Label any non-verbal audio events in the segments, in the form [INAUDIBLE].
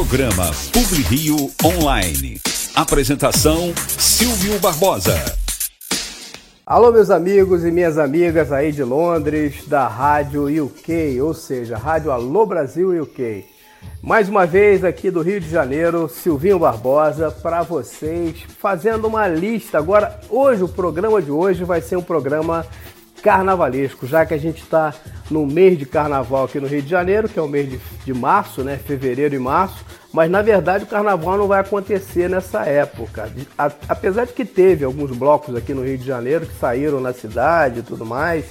Programa Publi Rio Online. Apresentação Silvio Barbosa. Alô, meus amigos e minhas amigas aí de Londres, da Rádio UK, ou seja, Rádio Alô Brasil UK. Mais uma vez aqui do Rio de Janeiro, Silvinho Barbosa, para vocês, fazendo uma lista. Agora, hoje, o programa de hoje vai ser um programa carnavalesco, já que a gente está no mês de carnaval aqui no Rio de Janeiro, que é o mês de, de março, né? Fevereiro e março. Mas na verdade o carnaval não vai acontecer nessa época. Apesar de que teve alguns blocos aqui no Rio de Janeiro que saíram na cidade e tudo mais,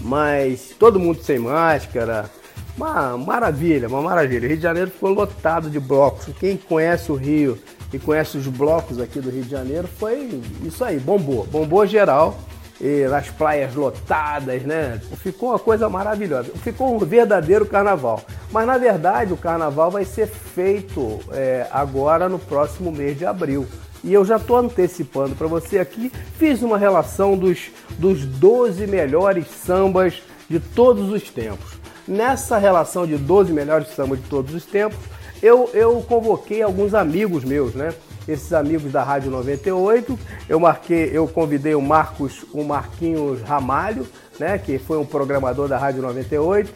mas todo mundo sem máscara. Uma maravilha, uma maravilha. O Rio de Janeiro ficou lotado de blocos. Quem conhece o Rio e conhece os blocos aqui do Rio de Janeiro foi isso aí, bombou, bombou geral e nas praias lotadas, né? Ficou uma coisa maravilhosa. Ficou um verdadeiro carnaval. Mas na verdade o carnaval vai ser feito é, agora no próximo mês de abril. E eu já estou antecipando para você aqui, fiz uma relação dos, dos 12 melhores sambas de todos os tempos. Nessa relação de 12 melhores sambas de todos os tempos, eu, eu convoquei alguns amigos meus, né? Esses amigos da Rádio 98. Eu marquei, eu convidei o Marcos, o Marquinhos Ramalho, né, que foi um programador da Rádio 98.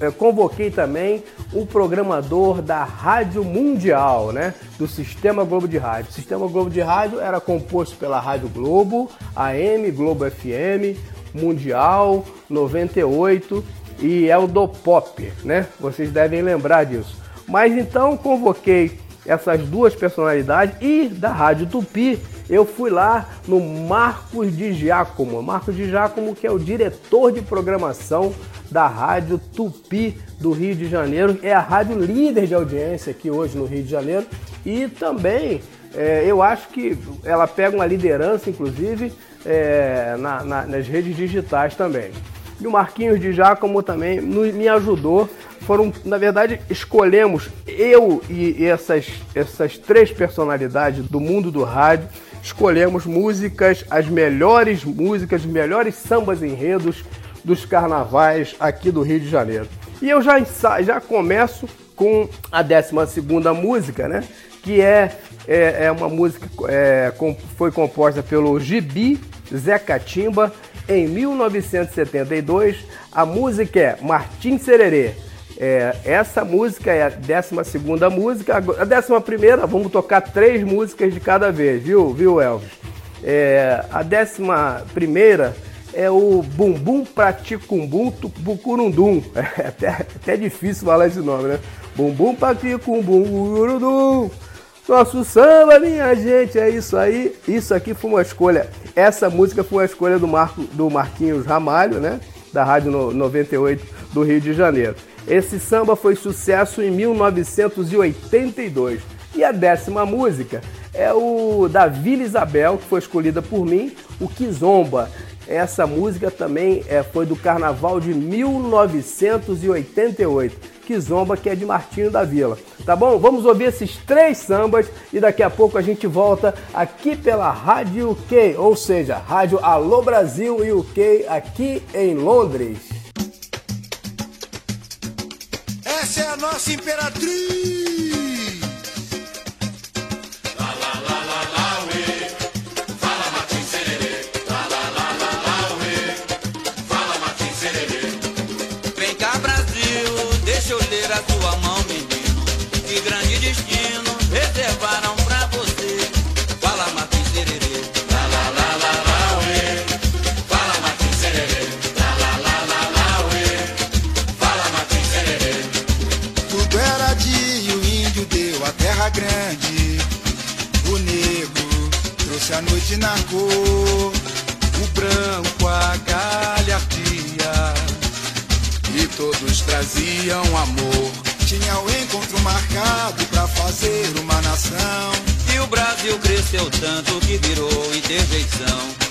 Eh, convoquei também o programador da Rádio Mundial, né, do Sistema Globo de Rádio. O Sistema Globo de Rádio era composto pela Rádio Globo, AM, Globo FM, Mundial, 98 e é o do Pop, né? Vocês devem lembrar disso. Mas então convoquei essas duas personalidades e da Rádio Tupi, eu fui lá no Marcos de Giacomo. Marcos de Giacomo, que é o diretor de programação da Rádio Tupi do Rio de Janeiro, é a rádio líder de audiência aqui hoje no Rio de Janeiro e também é, eu acho que ela pega uma liderança, inclusive, é, na, na, nas redes digitais também. E o Marquinhos de Giacomo também me ajudou foram, na verdade, escolhemos eu e essas, essas três personalidades do mundo do rádio, escolhemos músicas, as melhores músicas, os melhores sambas enredos dos carnavais aqui do Rio de Janeiro. E eu já, já começo com a 12 música, né? Que é, é, é uma música é, com, foi composta pelo Gibi Zé Catimba em 1972. A música é Martim Sererê. É, essa música é a 12 música. A 11, vamos tocar três músicas de cada vez, viu, viu Elvis? É, a 11 é o Bumbum Praticumbum Bucurundum. [LAUGHS] É até, até difícil falar esse nome, né? Bumbum Praticumbum Bucurundum. Nosso samba, minha gente, é isso aí. Isso aqui foi uma escolha. Essa música foi uma escolha do, Marco, do Marquinhos Ramalho, né? Da Rádio 98 do Rio de Janeiro. Esse samba foi sucesso em 1982. E a décima música é o da Vila Isabel, que foi escolhida por mim, o Kizomba. Essa música também é, foi do Carnaval de 1988. Kizomba, que é de Martinho da Vila. Tá bom? Vamos ouvir esses três sambas e daqui a pouco a gente volta aqui pela Rádio UK, ou seja, Rádio Alô Brasil e UK aqui em Londres. Essa é a nossa imperatriz. Cor, o branco, a galhardia. E todos traziam amor. Tinha o encontro marcado para fazer uma nação. E o Brasil cresceu tanto que virou interjeição.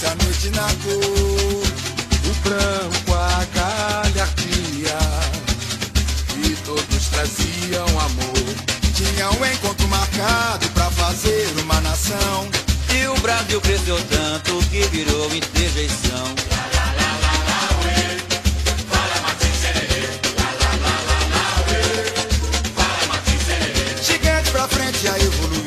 se a noite na cor, o branco, a galhardia, e todos traziam amor. Tinha um encontro marcado para fazer uma nação. E o Brasil cresceu tanto que virou interjeição. Gigante pra frente a evolução.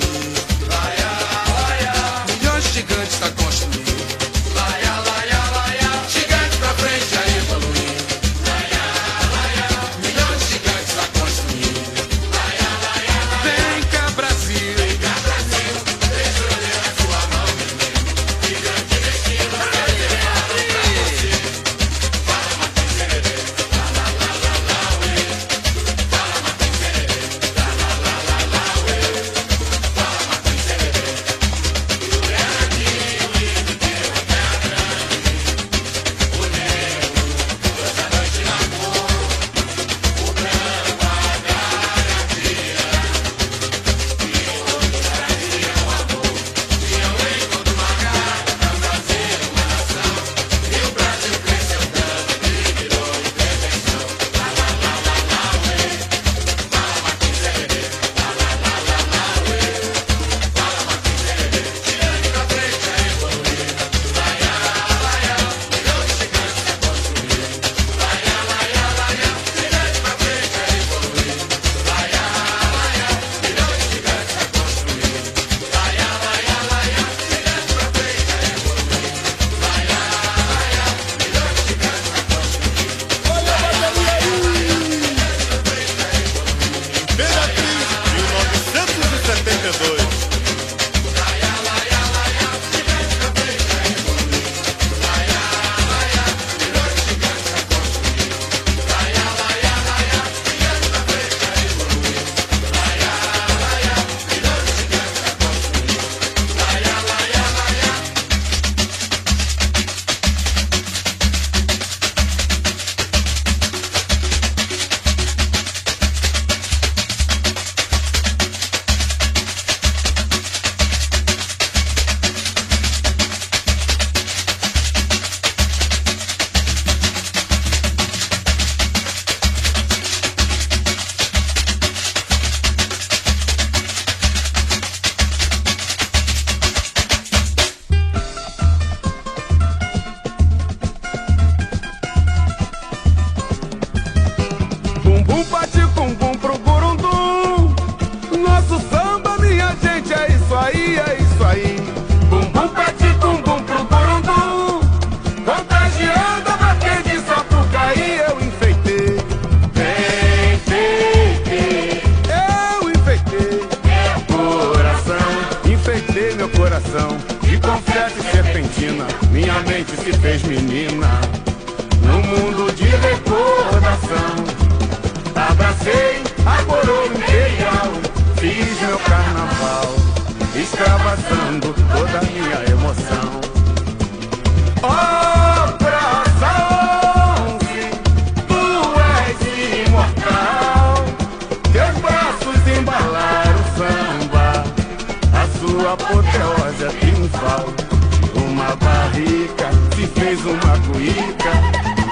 se fez uma cuica.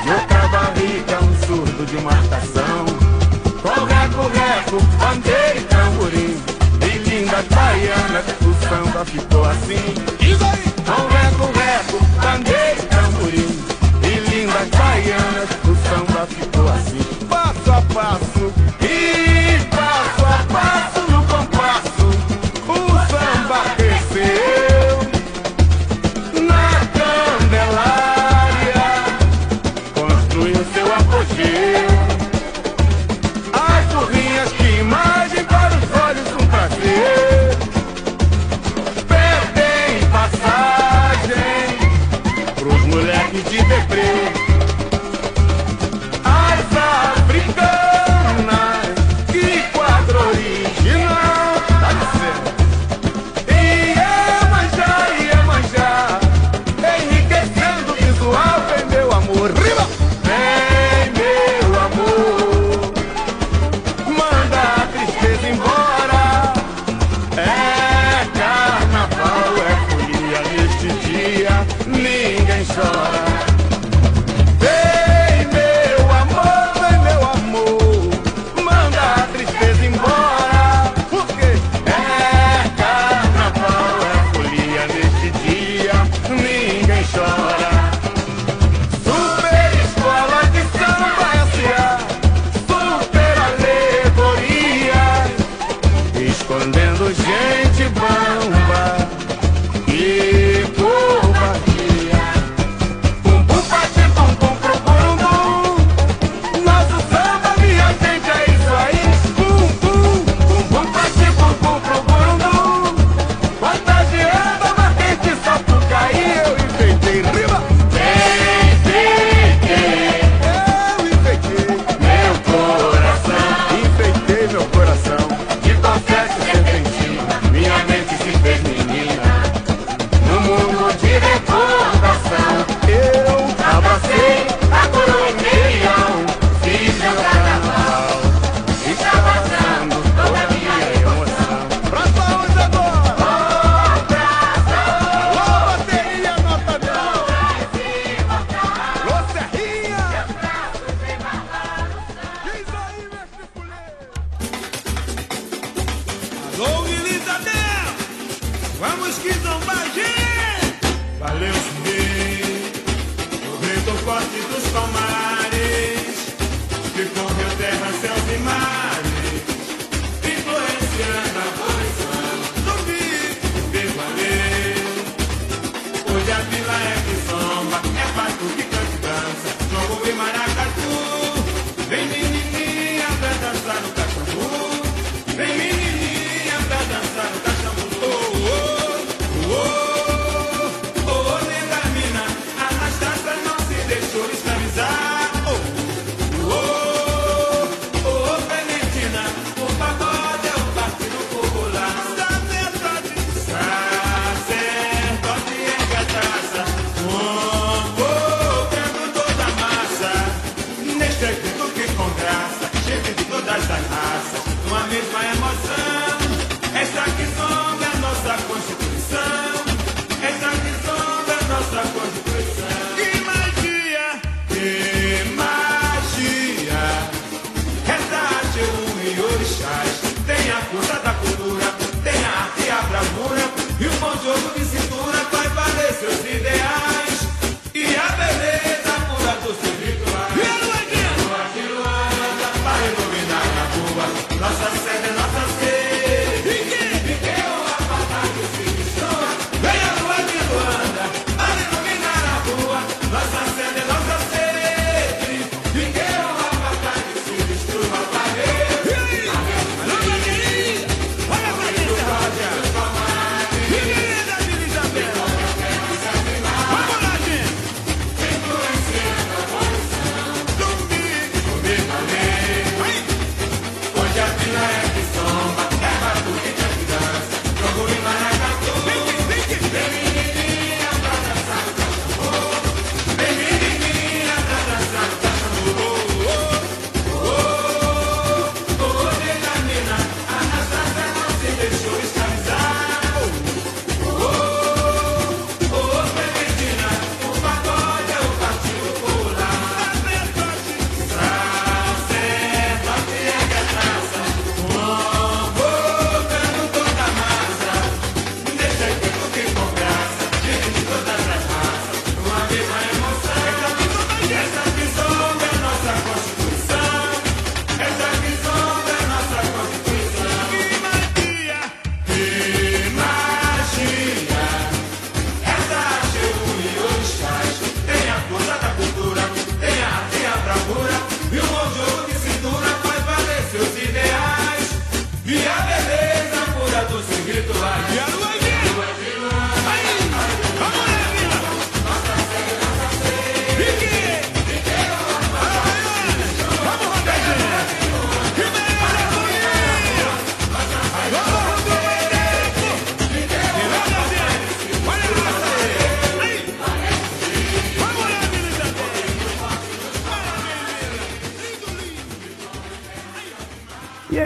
De outra barrica, um surdo de marcação. Correco, reco, bandeira e tamborim. E lindas baianas, o samba ficou assim. Isso aí! escondendo o jeito.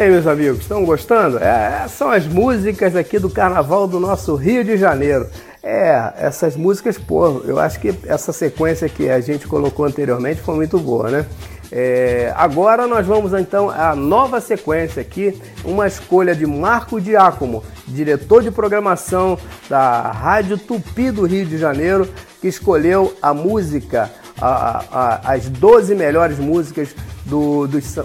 Aí, meus amigos, estão gostando? É, são as músicas aqui do Carnaval do nosso Rio de Janeiro. É, essas músicas, pô, eu acho que essa sequência que a gente colocou anteriormente foi muito boa, né? É, agora nós vamos então à nova sequência aqui, uma escolha de Marco Diácomo, diretor de programação da Rádio Tupi do Rio de Janeiro, que escolheu a música, a, a, as 12 melhores músicas, do, dos,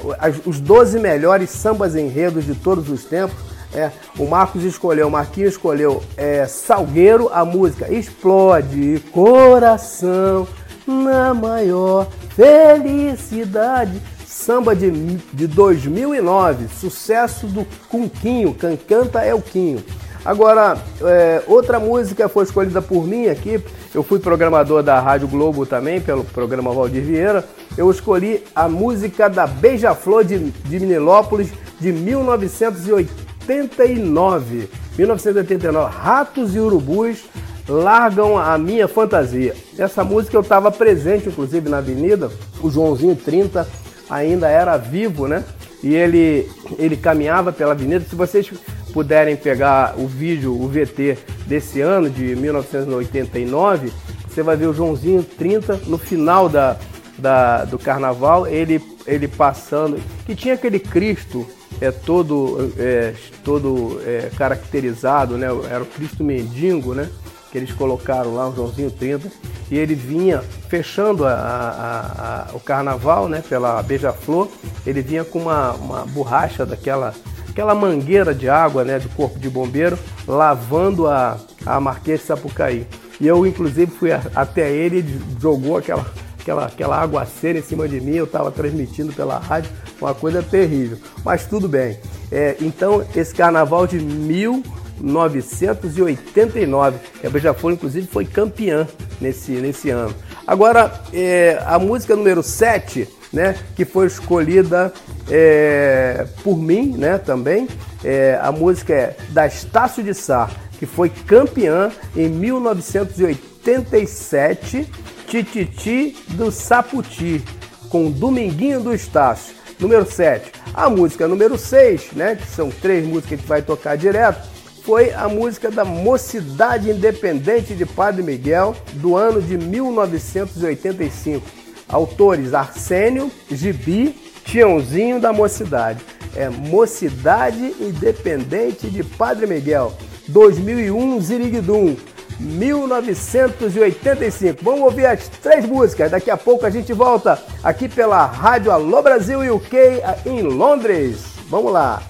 os 12 melhores sambas enredos de todos os tempos. É, o Marcos escolheu, o Marquinhos escolheu é, Salgueiro, a música Explode Coração na maior felicidade. Samba de, de 2009, sucesso do Cunquinho, quem canta é o Quinho. Agora, é, outra música foi escolhida por mim aqui, eu fui programador da Rádio Globo também, pelo programa Valdir Vieira. Eu escolhi a música da Beija-Flor de, de Minilópolis de 1989. 1989, Ratos e Urubus largam a minha fantasia. Essa música eu estava presente, inclusive, na avenida. O Joãozinho 30 ainda era vivo, né? E ele, ele caminhava pela avenida. Se vocês puderem pegar o vídeo, o VT desse ano, de 1989, você vai ver o Joãozinho 30 no final da, da, do carnaval, ele, ele passando, que tinha aquele Cristo é todo, é, todo é, caracterizado, né? Era o Cristo mendigo, né? Que eles colocaram lá, o Joãozinho 30, e ele vinha fechando a, a, a, o carnaval, né, pela Beija-Flor, ele vinha com uma, uma borracha daquela aquela mangueira de água, né, do corpo de bombeiro, lavando a, a Marquês de Sapucaí. E eu, inclusive, fui até ele e jogou aquela, aquela, aquela aguaceira em cima de mim, eu estava transmitindo pela rádio, uma coisa terrível. Mas tudo bem. É, então, esse carnaval de mil 1989. A Beija-Flor, inclusive, foi campeã nesse, nesse ano. Agora, é, a música número 7, né, que foi escolhida é, por mim né, também, é, a música é da Estácio de Sá, que foi campeã em 1987, Tititi do Saputi, com Dominguinho do Estácio. Número 7. A música número 6, né, que são três músicas que a gente vai tocar direto, foi a música da Mocidade Independente de Padre Miguel, do ano de 1985. Autores Arsênio, Gibi, Tiãozinho da Mocidade. É Mocidade Independente de Padre Miguel, 2001, Ziriguidum, 1985. Vamos ouvir as três músicas. Daqui a pouco a gente volta aqui pela Rádio Alô Brasil UK em Londres. Vamos lá.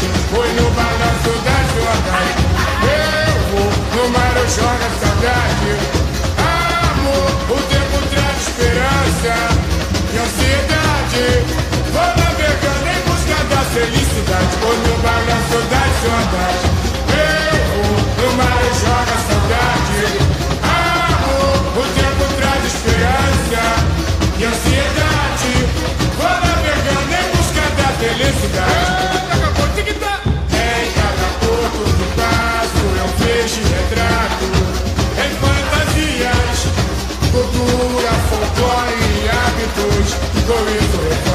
Foi no balanço da sua Eu vou no mar, eu choro a saudade. Amor, o tempo traz esperança E ansiedade. Vou navegando em busca da felicidade. Foi no balanço da saudade Eu vou no mar, eu choro a saudade. Amor, o tempo traz esperança E ansiedade. Vou navegando em busca da felicidade glory.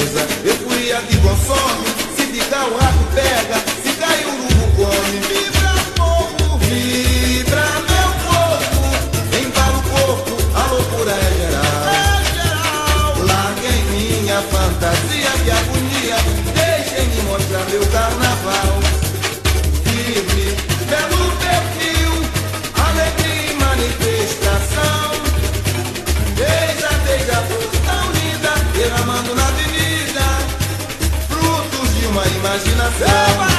mesa, euforia que consome, se ficar o rabo pega. myself.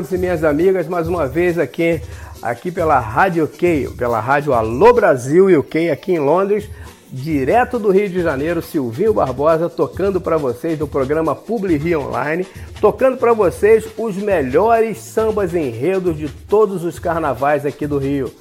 Amigos e minhas amigas, mais uma vez aqui, aqui pela Rádio UK, pela Rádio Alô Brasil UK aqui em Londres, direto do Rio de Janeiro, Silvinho Barbosa tocando para vocês do programa Publi Rio Online, tocando para vocês os melhores sambas enredos de todos os carnavais aqui do Rio.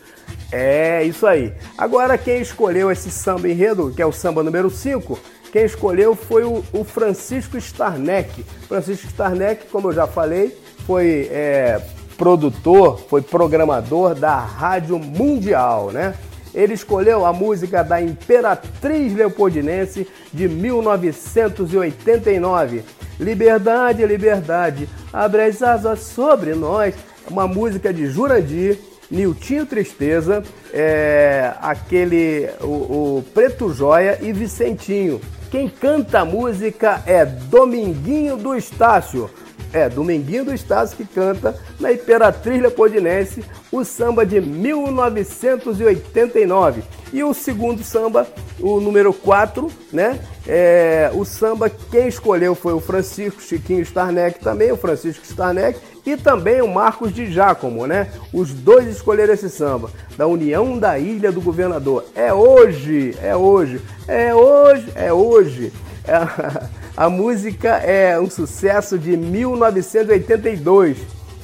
É isso aí. Agora quem escolheu esse samba enredo, que é o samba número 5, quem escolheu foi o Francisco Starneck. Francisco Starneck, como eu já falei, foi é, produtor, foi programador da Rádio Mundial, né? Ele escolheu a música da Imperatriz Leopoldinense de 1989. Liberdade, liberdade, abre as asas sobre nós. Uma música de Jurandir, Niltinho Tristeza, é, aquele o, o Preto Joia e Vicentinho. Quem canta a música é Dominguinho do Estácio. É, Dominguinho do Estácio que canta na Imperatriz Leopoldinense o samba de 1989. E o segundo samba, o número 4, né? É, o samba, quem escolheu foi o Francisco Chiquinho Starneck também, o Francisco Starneck, e também o Marcos de Giacomo, né? Os dois escolheram esse samba, da União da Ilha do Governador. É hoje, é hoje, é hoje, é hoje. É, [LAUGHS] a música é um sucesso de 1982.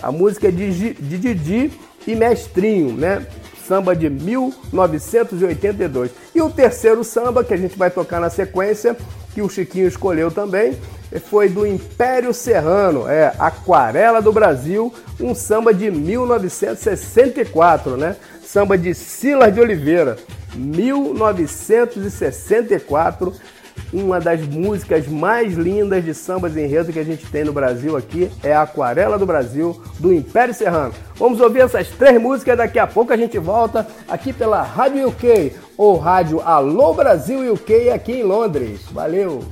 A música é de, Didi e Mestrinho, né? Samba de 1982. E o terceiro samba que a gente vai tocar na sequência, que o Chiquinho escolheu também, foi do Império Serrano, é Aquarela do Brasil, um samba de 1964, né? Samba de Silas de Oliveira, 1964 uma das músicas mais lindas de sambas enredo que a gente tem no Brasil aqui é a Aquarela do Brasil, do Império Serrano. Vamos ouvir essas três músicas, daqui a pouco a gente volta aqui pela Rádio UK, ou Rádio Alô Brasil UK aqui em Londres. Valeu!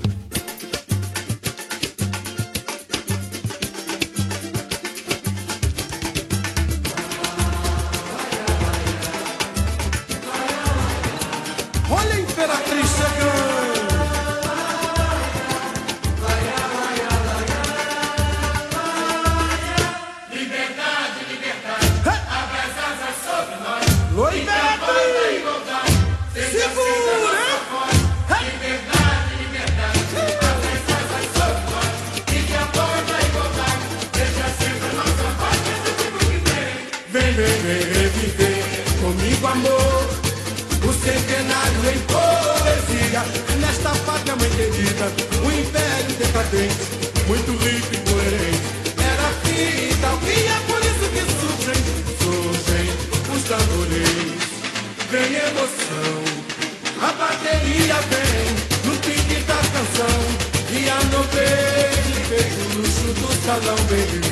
Finalmente o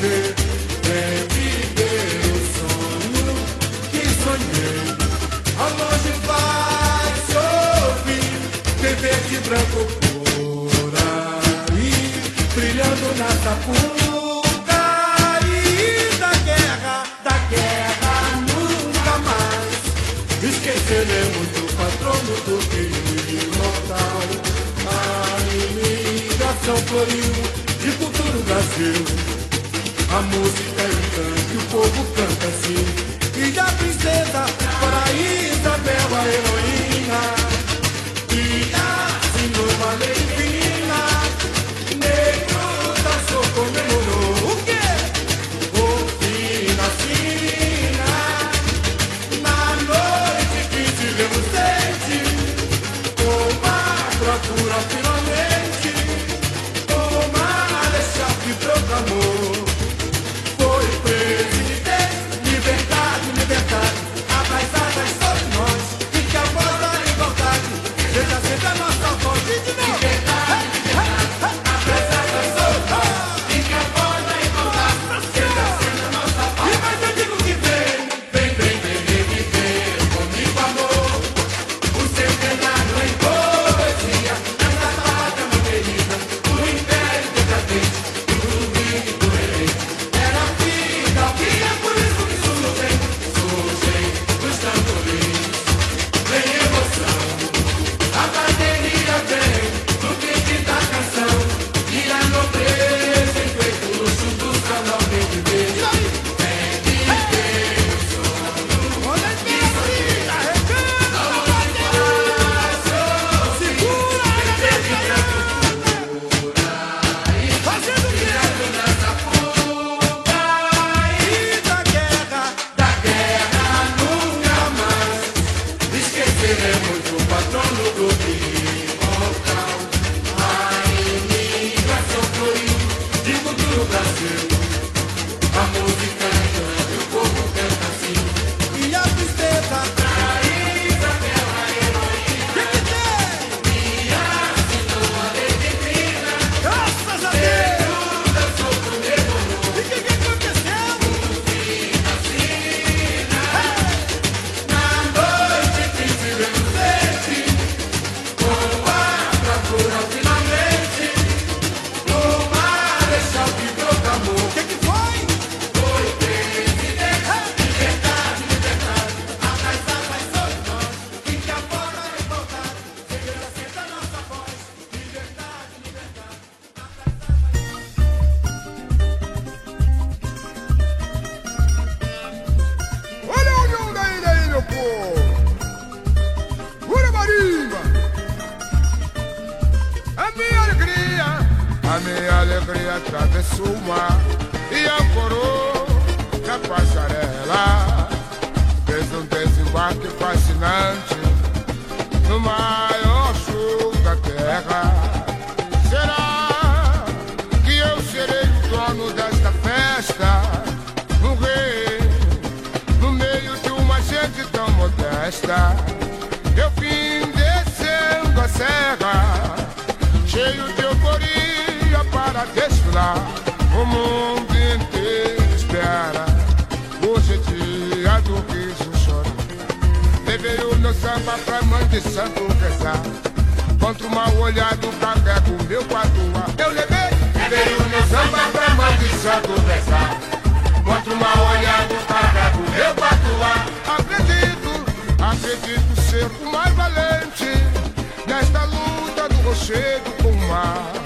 de santo rezar. Contra o mal olhado carrego o meu patuá. Eu levei, levei o meu samba pra mãe de santo rezar. Contra o mal olhado carrego o meu patuá. Acredito, acredito ser o mais valente nesta luta do rochedo com o mar.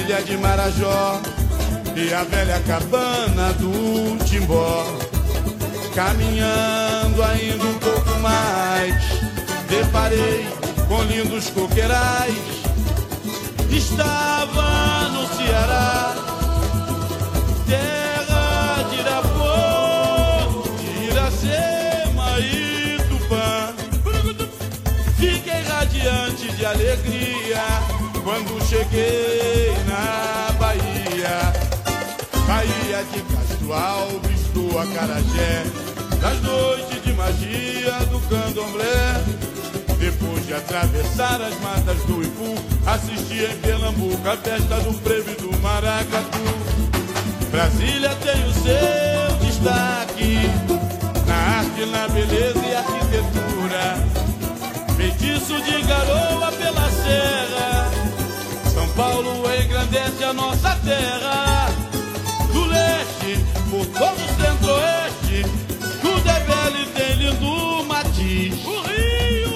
ilha de Marajó e a velha cabana do Timbó. Caminhando ainda um pouco mais, deparei com lindos coqueirais. Estava no Ceará, terra de Irapô, Iracema e Tupã. Fiquei radiante de alegria quando cheguei na Bahia. Bahia de Castro Alves, do Acarajé, das noites de magia do candomblé. Depois de atravessar as matas do Ipu, assisti em Pernambuco a festa do Prêmio do maracatu. Brasília tem o seu destaque na arte, na beleza e arquitetura. Feitiço de garoa pela serra Paulo engrandece a nossa terra. Do leste, por todo o centro-oeste, tudo é belo e tem lindo matiz. O rio,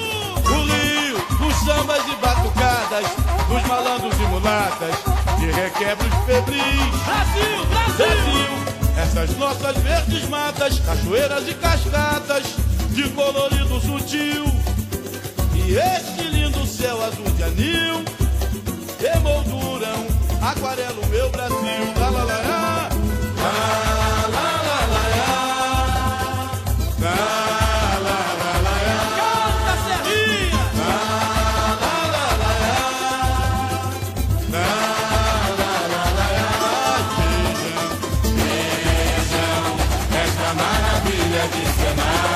o rio, dos sambas e batucadas, dos malandros e mulatas, de requebros febris. Brasil, Brasil, Brasil, essas nossas verdes matas, cachoeiras e cascatas, de colorido sutil. E este lindo céu azul de anil emolduram, aquarela o meu Brasil. Lá, lá, lá, lá. Lá, lá, lá, lá, lá. Lá, maravilha de cenário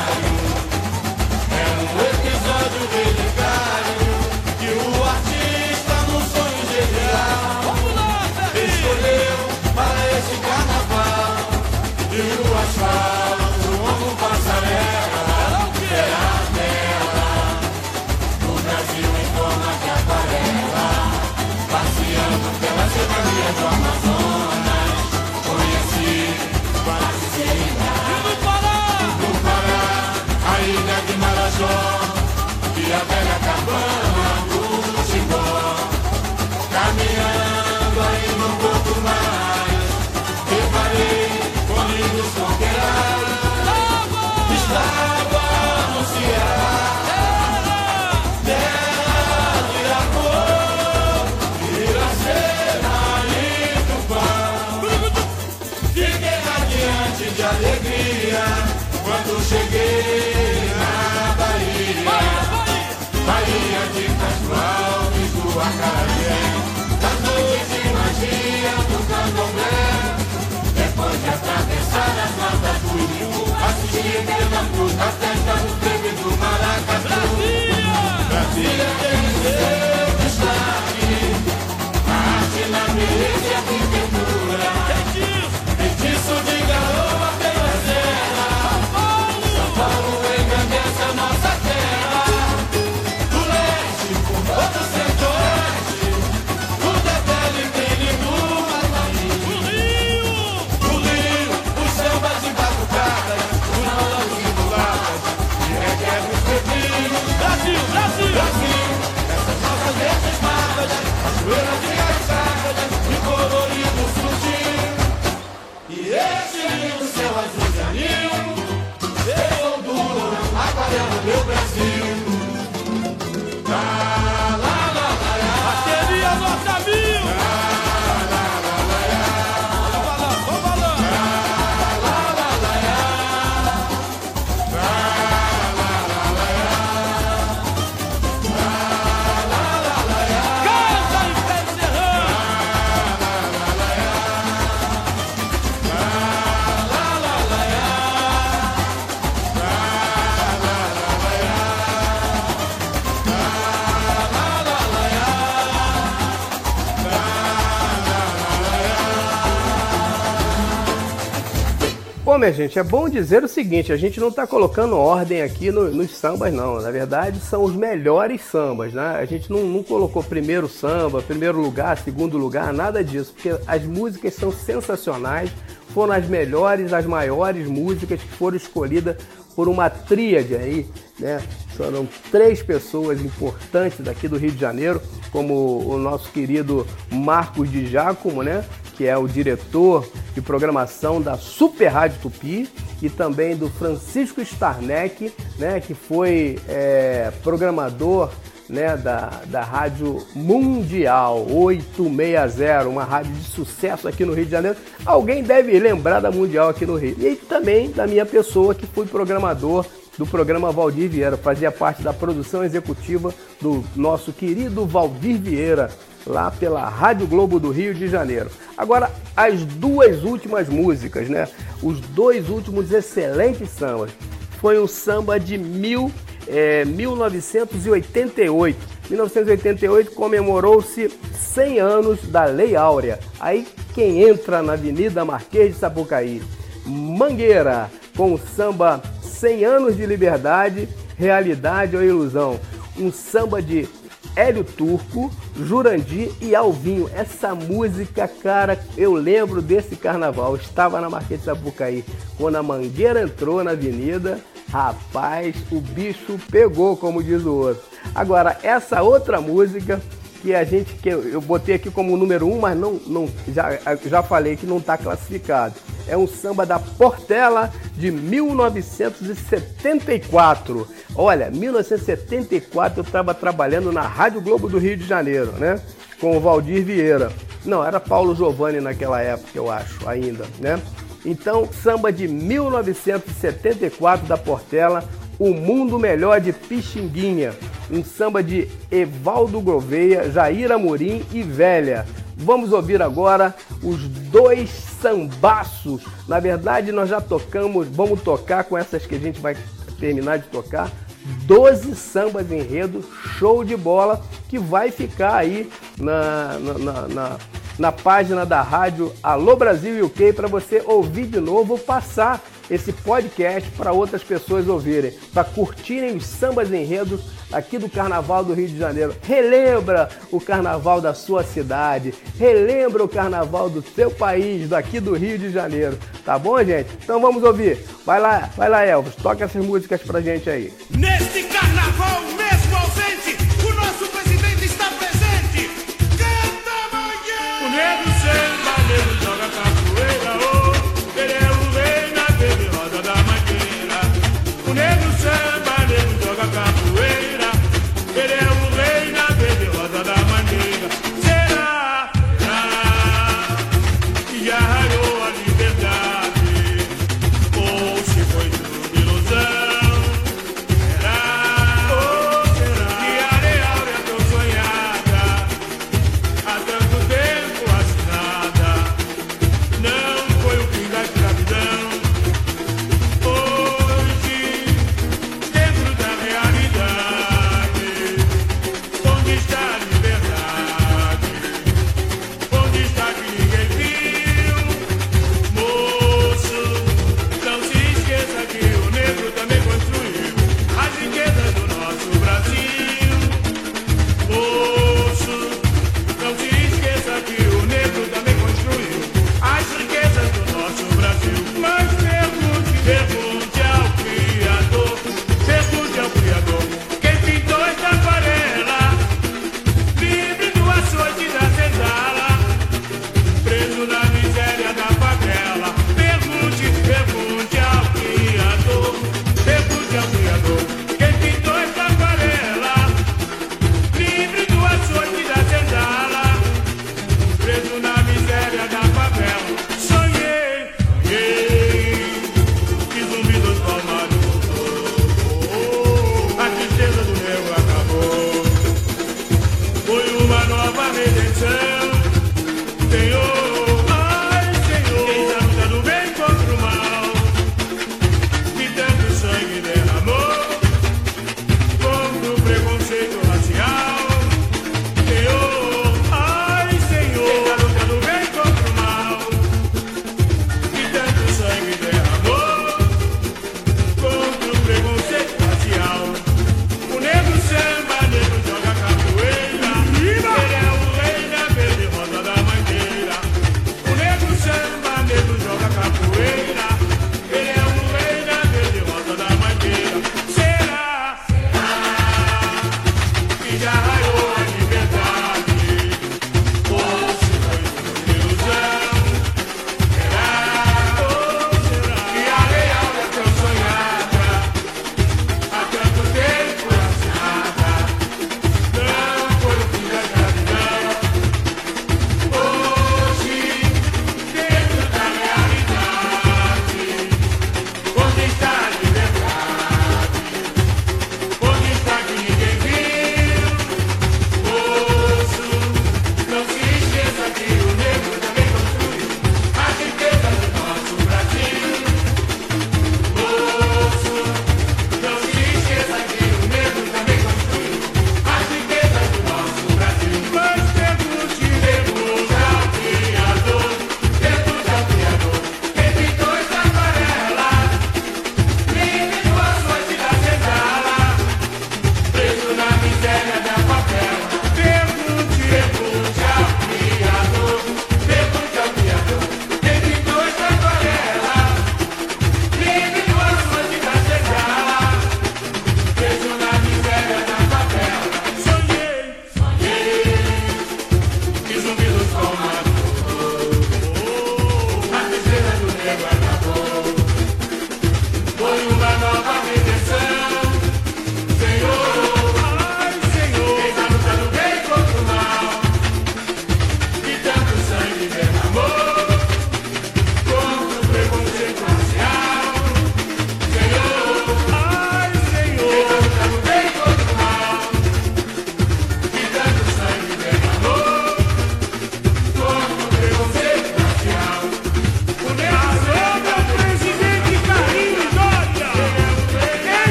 Das noites de magia do candomblé. Depois de atravessar as matas do Rio, assisti pela cruz na festa do Treme do Maracatu. Brasília tem seu destaque, Bom, minha gente, é bom dizer o seguinte: a gente não está colocando ordem aqui no- nos sambas, não. Na verdade, são os melhores sambas, né? A gente não, não colocou primeiro samba, primeiro lugar, segundo lugar, nada disso, porque as músicas são sensacionais, foram as melhores, as maiores músicas que foram escolhidas por uma tríade aí, né? Foram três pessoas importantes daqui do Rio de Janeiro, como o nosso querido Marcos de Giacomo, né? Que é o diretor de programação da Super Rádio Tupi, e também do Francisco Starneck, né, que foi é, programador né, da, da Rádio Mundial 860, uma rádio de sucesso aqui no Rio de Janeiro. Alguém deve lembrar da Mundial aqui no Rio. E também da minha pessoa, que fui programador do programa Valdir Vieira, fazia parte da produção executiva do nosso querido Valdir Vieira, lá pela Rádio Globo do Rio de Janeiro. Agora, as duas últimas músicas, né? Os dois últimos excelentes sambas. Foi um samba de mil, é, 1988. 1988 comemorou-se 100 anos da Lei Áurea. Aí quem entra na Avenida Marquês de Sapucaí? Mangueira, com o samba 100 anos de liberdade, realidade ou ilusão. Um samba de Hélio Turco, Jurandir e Alvinho. Essa música, cara, eu lembro desse carnaval. Eu estava na Marquês de Sapucaí. Quando a Mangueira entrou na avenida, rapaz, o bicho pegou, como diz o outro. Agora, essa outra música que a gente que eu botei aqui como número um, mas não, não já, já falei que não está classificado. É um samba da Portela de 1974. Olha, 1974 eu estava trabalhando na Rádio Globo do Rio de Janeiro, né? Com o Valdir Vieira. Não, era Paulo Giovanni naquela época, eu acho, ainda, né? Então, samba de 1974 da Portela, O Mundo Melhor de Pixinguinha. Um samba de Evaldo Gouveia, Jair Amorim e Velha. Vamos ouvir agora os dois sambaços. Na verdade, nós já tocamos, vamos tocar com essas que a gente vai terminar de tocar. 12 sambas enredo, show de bola, que vai ficar aí na, na, na, na, na página da rádio Alô Brasil UK para você ouvir de novo, passar esse podcast para outras pessoas ouvirem, para curtirem os sambas enredos aqui do Carnaval do Rio de Janeiro. Relembra o Carnaval da sua cidade, relembra o Carnaval do seu país, daqui do Rio de Janeiro. Tá bom, gente? Então vamos ouvir. Vai lá, vai lá, Elvis, toca essas músicas pra gente aí. Neste carnaval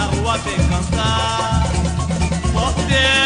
na rua bem cantar. Você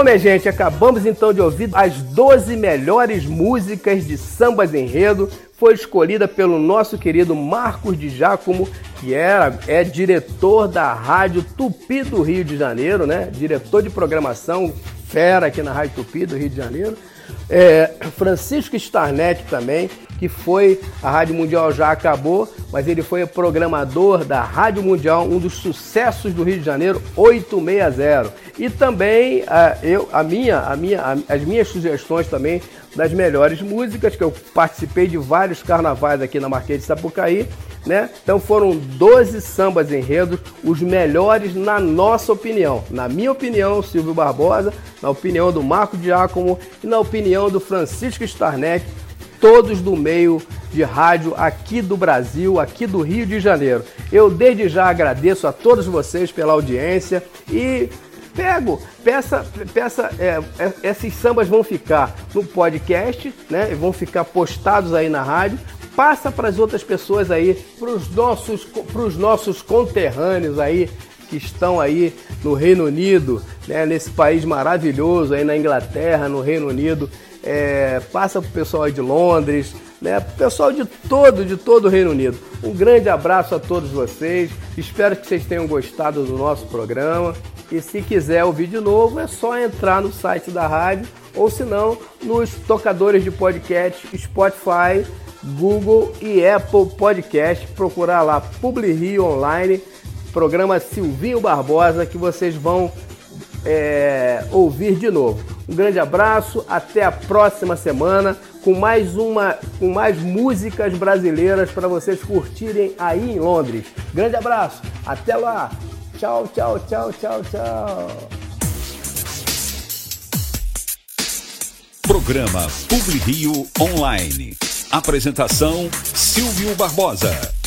Bom, minha gente, acabamos então de ouvir as 12 melhores músicas de sambas enredo. Foi escolhida pelo nosso querido Marcos de Giacomo, que era, é diretor da Rádio Tupi do Rio de Janeiro, né? Diretor de programação, fera aqui na Rádio Tupi do Rio de Janeiro. É, Francisco Starnet também, que foi, a Rádio Mundial já acabou, mas ele foi programador da Rádio Mundial, um dos sucessos do Rio de Janeiro, 860. E também a, eu, a minha, a minha, a, as minhas sugestões também das melhores músicas, que eu participei de vários carnavais aqui na Marquês de Sapucaí, né? Então foram 12 sambas enredos, os melhores na nossa opinião. Na minha opinião, Silvio Barbosa, na opinião do Marco Diácono e na opinião do Francisco Starneck, todos do meio de rádio aqui do Brasil, aqui do Rio de Janeiro. Eu desde já agradeço a todos vocês pela audiência e pego, peça, peça, é, é, esses sambas vão ficar no podcast, né? Vão ficar postados aí na rádio. Passa para as outras pessoas aí, para os nossos, pros nossos conterrâneos aí que estão aí no Reino Unido, né? Nesse país maravilhoso aí na Inglaterra, no Reino Unido é, passa para o pessoal de Londres, né, para o pessoal de todo, de todo o Reino Unido. Um grande abraço a todos vocês, espero que vocês tenham gostado do nosso programa. E se quiser ouvir de novo, é só entrar no site da rádio ou se não, nos tocadores de podcast Spotify, Google e Apple Podcast. Procurar lá Publi Rio Online, programa Silvinho Barbosa, que vocês vão é, ouvir de novo. Um grande abraço, até a próxima semana com mais uma, com mais músicas brasileiras para vocês curtirem aí em Londres. Grande abraço, até lá. Tchau, tchau, tchau, tchau, tchau. Programa Publi Rio Online. Apresentação Silvio Barbosa.